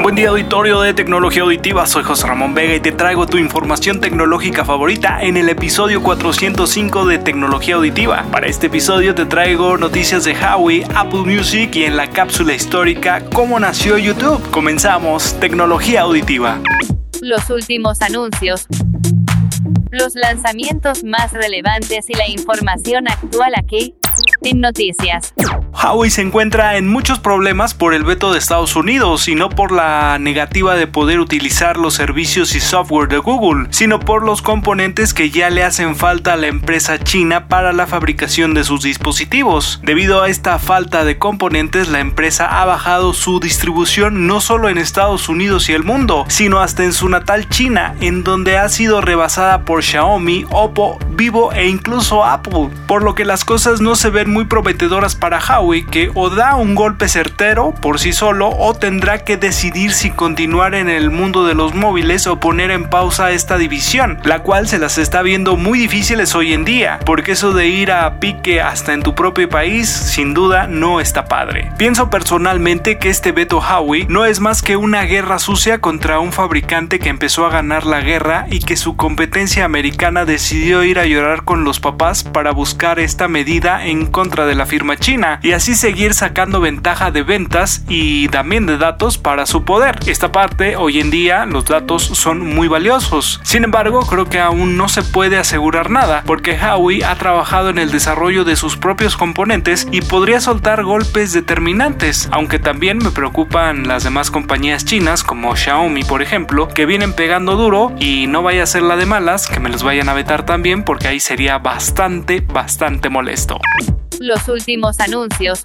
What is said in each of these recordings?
Buen día auditorio de Tecnología Auditiva, soy José Ramón Vega y te traigo tu información tecnológica favorita en el episodio 405 de Tecnología Auditiva. Para este episodio te traigo noticias de Huawei, Apple Music y en la cápsula histórica cómo nació YouTube. Comenzamos Tecnología Auditiva. Los últimos anuncios los lanzamientos más relevantes y la información actual aquí en noticias. Huawei se encuentra en muchos problemas por el veto de Estados Unidos y no por la negativa de poder utilizar los servicios y software de Google, sino por los componentes que ya le hacen falta a la empresa china para la fabricación de sus dispositivos. Debido a esta falta de componentes, la empresa ha bajado su distribución no solo en Estados Unidos y el mundo, sino hasta en su natal China, en donde ha sido rebasada por Xiaomi, Oppo, Vivo e incluso Apple, por lo que las cosas no se ven muy prometedoras para Huawei que o da un golpe certero por sí solo o tendrá que decidir si continuar en el mundo de los móviles o poner en pausa esta división, la cual se las está viendo muy difíciles hoy en día, porque eso de ir a pique hasta en tu propio país sin duda no está padre. Pienso personalmente que este veto Huawei no es más que una guerra sucia contra un fabricante que empezó a ganar la guerra y que su competencia americana decidió ir a llorar con los papás para buscar esta medida en contra de la firma china y así seguir sacando ventaja de ventas y también de datos para su poder. Esta parte, hoy en día, los datos son muy valiosos. Sin embargo, creo que aún no se puede asegurar nada, porque Huawei ha trabajado en el desarrollo de sus propios componentes y podría soltar golpes determinantes, aunque también me preocupan las demás compañías chinas como Xiaomi, por ejemplo, que vienen pegando duro y no vaya a ser la de malas que me los vayan a vetar también, porque ahí sería bastante, bastante molesto los últimos anuncios,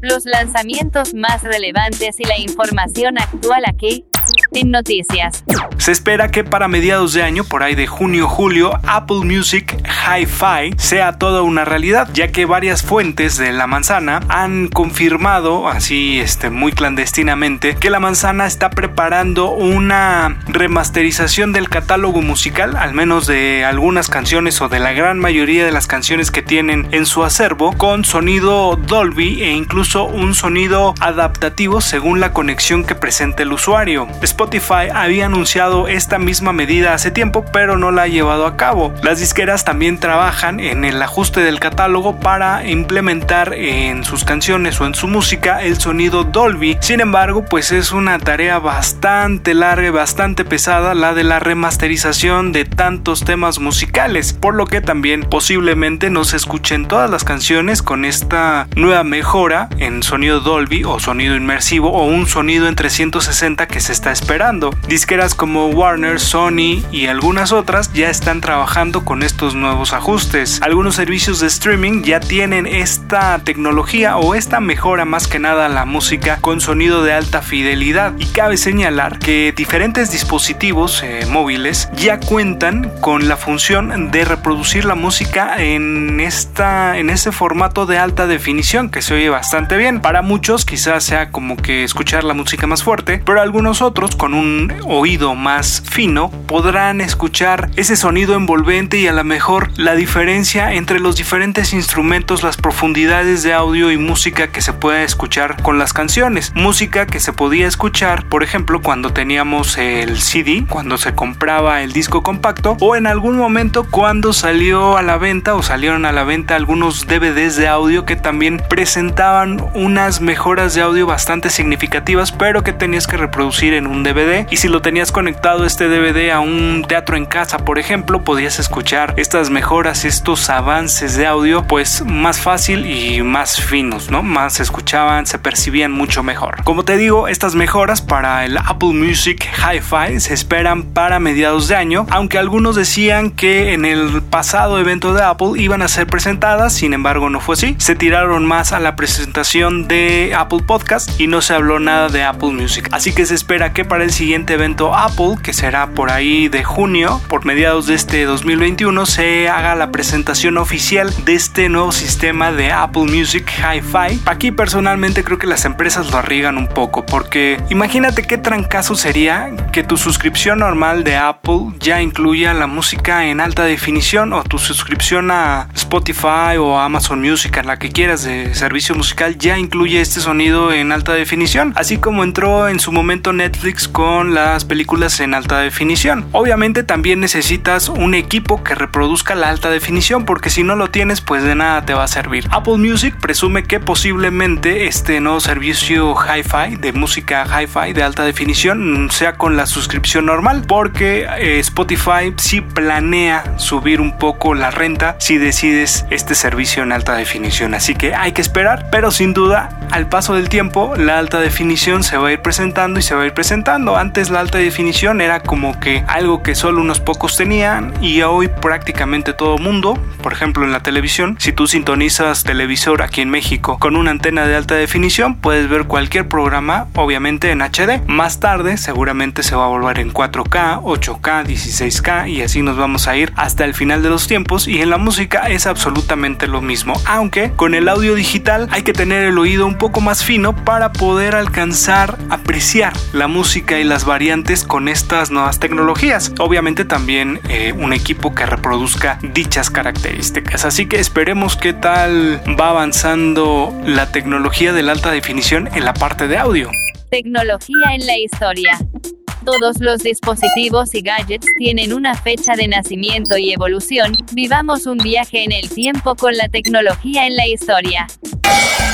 los lanzamientos más relevantes y la información actual aquí en noticias. Se espera que para mediados de año, por ahí de junio-julio, Apple Music Hi-Fi sea toda una realidad, ya que varias fuentes de la manzana han confirmado, así este, muy clandestinamente, que la manzana está preparando una remasterización del catálogo musical, al menos de algunas canciones o de la gran mayoría de las canciones que tienen en su acervo, con sonido Dolby e incluso un sonido adaptativo según la conexión que presente el usuario. Spotify había anunciado esta misma medida hace tiempo, pero no la ha llevado a cabo. Las disqueras también trabajan en el ajuste del catálogo para implementar en sus canciones o en su música el sonido Dolby. Sin embargo, pues es una tarea bastante larga y bastante pesada la de la remasterización de tantos temas musicales, por lo que también posiblemente no se escuchen todas las canciones con esta nueva mejora en sonido Dolby o sonido inmersivo o un sonido en 360 que se está esperando. Disqueras como Warner, Sony y algunas otras ya están trabajando con estos nuevos ajustes. Algunos servicios de streaming ya tienen esta tecnología o esta mejora más que nada la música con sonido de alta fidelidad. Y cabe señalar que diferentes dispositivos eh, móviles ya cuentan con la función de reproducir la música en esta en este formato de alta definición que se oye bastante bien. Para muchos quizás sea como que escuchar la música más fuerte, pero algunos otros con un oído más fino podrán escuchar ese sonido envolvente y a lo mejor la diferencia entre los diferentes instrumentos, las profundidades de audio y música que se puede escuchar con las canciones. Música que se podía escuchar, por ejemplo, cuando teníamos el CD, cuando se compraba el disco compacto o en algún momento cuando salió a la venta o salieron a la venta algunos DVDs de audio que también presentaban unas mejoras de audio bastante significativas, pero que tenías que reproducir en un DVD y si lo tenías conectado este DVD a un teatro en casa, por ejemplo, podías escuchar estas mejoras, estos avances de audio, pues más fácil y más finos, ¿no? Más se escuchaban, se percibían mucho mejor. Como te digo, estas mejoras para el Apple Music Hi-Fi se esperan para mediados de año, aunque algunos decían que en el pasado evento de Apple iban a ser presentadas, sin embargo no fue así. Se tiraron más a la presentación de Apple Podcast y no se habló nada de Apple Music. Así que se espera que para el siguiente evento Apple, que será por ahí de junio, por mediados de este 2021, se haga la presentación oficial de este nuevo sistema de Apple Music Hi-Fi. Aquí personalmente creo que las empresas lo arriesgan un poco, porque imagínate qué trancazo sería que tu suscripción normal de Apple ya incluya la música en alta definición o tu suscripción a Spotify o Amazon Music, en la que quieras de servicio musical, ya incluye este sonido en alta definición, así como entró en su momento Netflix con las películas en alta definición. Obviamente también necesitas un equipo que reproduzca la alta definición, porque si no lo tienes, pues de nada te va a servir. Apple Music presume que posiblemente este nuevo servicio hi-fi de música hi-fi de alta definición sea con la suscripción normal, porque eh, Spotify sí planea subir un poco la renta si decides este servicio en alta definición. Así que hay que esperar, pero sin duda, al paso del tiempo, la alta definición se va a ir presentando y se va a ir presentando. Antes la alta definición era como que algo que solo unos pocos tenían y hoy prácticamente todo mundo, por ejemplo en la televisión, si tú sintonizas televisor aquí en México con una antena de alta definición, puedes ver cualquier programa, obviamente en HD. Más tarde seguramente se va a volver en 4K, 8K, 16K y así nos vamos a ir hasta el final de los tiempos y en la música es absolutamente lo mismo, aunque con el audio digital hay que tener el oído un poco más fino para poder alcanzar, apreciar la música y las variantes con estas nuevas tecnologías. Obviamente también eh, un equipo que reproduzca dichas características. Así que esperemos qué tal va avanzando la tecnología de la alta definición en la parte de audio. Tecnología en la historia. Todos los dispositivos y gadgets tienen una fecha de nacimiento y evolución. Vivamos un viaje en el tiempo con la tecnología en la historia.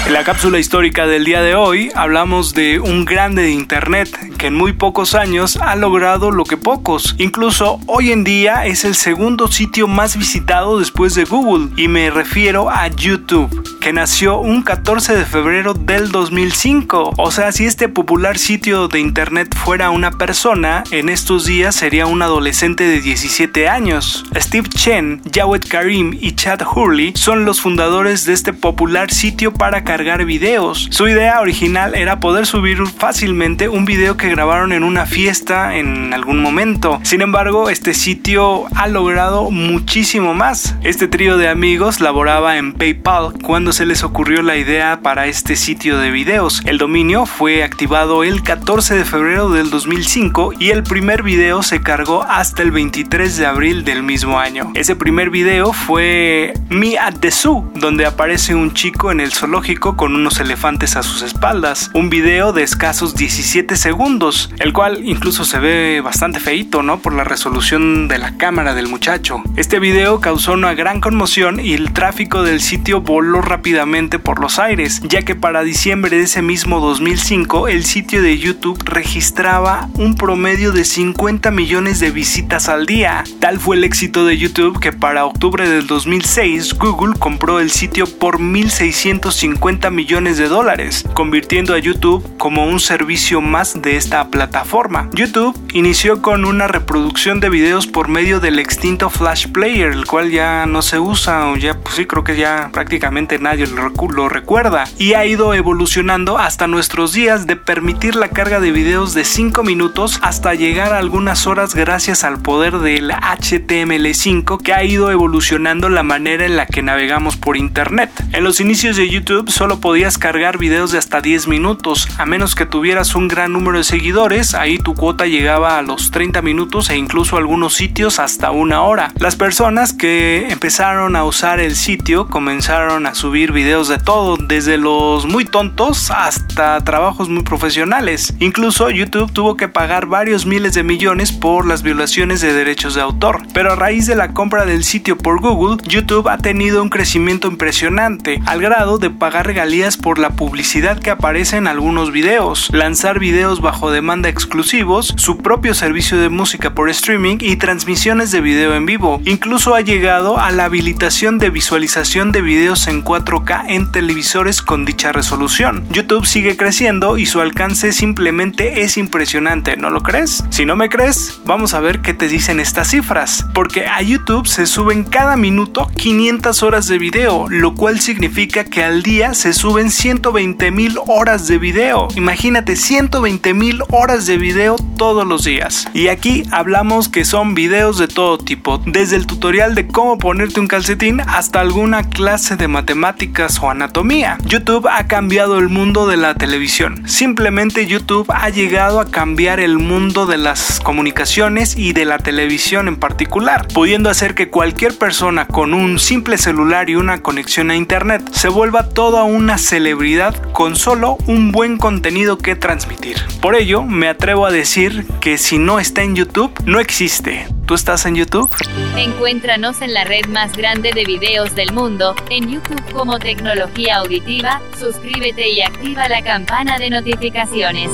En la cápsula histórica del día de hoy hablamos de un grande de Internet que en muy pocos años ha logrado lo que pocos. Incluso hoy en día es el segundo sitio más visitado después de Google y me refiero a YouTube, que nació un 14 de febrero del 2005. O sea, si este popular sitio de Internet fuera una persona, en estos días sería un adolescente de 17 años. Steve Chen, Jawed Karim y Chad Hurley son los fundadores de este popular sitio para cargar videos. Su idea original era poder subir fácilmente un video que grabaron en una fiesta en algún momento. Sin embargo, este sitio ha logrado muchísimo más. Este trío de amigos laboraba en PayPal cuando se les ocurrió la idea para este sitio de videos. El dominio fue activado el 14 de febrero del 2005 y el primer video se cargó hasta el 23 de abril del mismo año. Ese primer video fue Me at the Zoo, donde aparece un chico en el zoológico con unos elefantes a sus espaldas. Un video de escasos 17 segundos, el cual incluso se ve bastante feito, ¿no? Por la resolución de la cámara del muchacho. Este video causó una gran conmoción y el tráfico del sitio voló rápidamente por los aires, ya que para diciembre de ese mismo 2005 el sitio de YouTube registraba un promedio de 50 millones de visitas al día. Tal fue el éxito de YouTube que para octubre del 2006 Google compró el sitio por 1.650 millones de dólares, convirtiendo a YouTube como un servicio más de esta plataforma. YouTube inició con una reproducción de videos por medio del extinto Flash Player, el cual ya no se usa o ya, pues sí, creo que ya prácticamente nadie lo recuerda, y ha ido evolucionando hasta nuestros días de permitir la carga de videos de 5 minutos hasta llegar a algunas horas gracias al poder del HTML5 que ha ido evolucionando la manera en la que navegamos por internet. En los inicios de YouTube solo podías cargar videos de hasta 10 minutos, a menos que tuvieras un gran número de seguidores, ahí tu cuota llegaba a los 30 minutos e incluso algunos sitios hasta una hora. Las personas que empezaron a usar el sitio comenzaron a subir videos de todo, desde los muy tontos hasta trabajos muy profesionales. Incluso YouTube tuvo que pagar varios miles de millones por las violaciones de derechos de autor. Pero a raíz de la compra del sitio por Google, YouTube ha tenido un crecimiento impresionante, al grado de pagar regalías por la publicidad que aparece en algunos videos, lanzar videos bajo demanda exclusivos, su propio servicio de música por streaming y transmisiones de video en vivo. Incluso ha llegado a la habilitación de visualización de videos en 4K en televisores con dicha resolución. YouTube sigue creciendo y su alcance simplemente es impresionante, ¿no lo crees? Si no me crees, vamos a ver qué te dicen estas cifras, porque a YouTube se suben cada minuto 500 horas de video, lo cual significa que al día se suben 120 mil horas de video. Imagínate 120 mil horas de video todos los días. Y aquí hablamos que son videos de todo tipo, desde el tutorial de cómo ponerte un calcetín hasta alguna clase de matemáticas o anatomía. YouTube ha cambiado el mundo de la televisión. Simplemente YouTube ha llegado a cambiar mundo de las comunicaciones y de la televisión en particular, pudiendo hacer que cualquier persona con un simple celular y una conexión a internet se vuelva toda una celebridad con solo un buen contenido que transmitir. Por ello, me atrevo a decir que si no está en YouTube, no existe. ¿Tú estás en YouTube? Encuéntranos en la red más grande de videos del mundo, en YouTube como Tecnología Auditiva, suscríbete y activa la campana de notificaciones.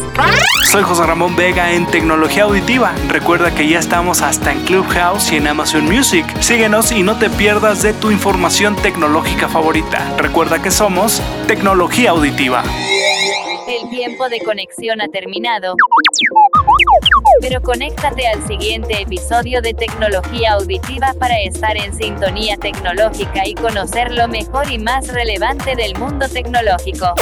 Soy José Ramón Vega en Tecnología Auditiva. Recuerda que ya estamos hasta en Clubhouse y en Amazon Music. Síguenos y no te pierdas de tu información tecnológica favorita. Recuerda que somos Tecnología Auditiva. El tiempo de conexión ha terminado. Pero conéctate al siguiente episodio de Tecnología Auditiva para estar en sintonía tecnológica y conocer lo mejor y más relevante del mundo tecnológico.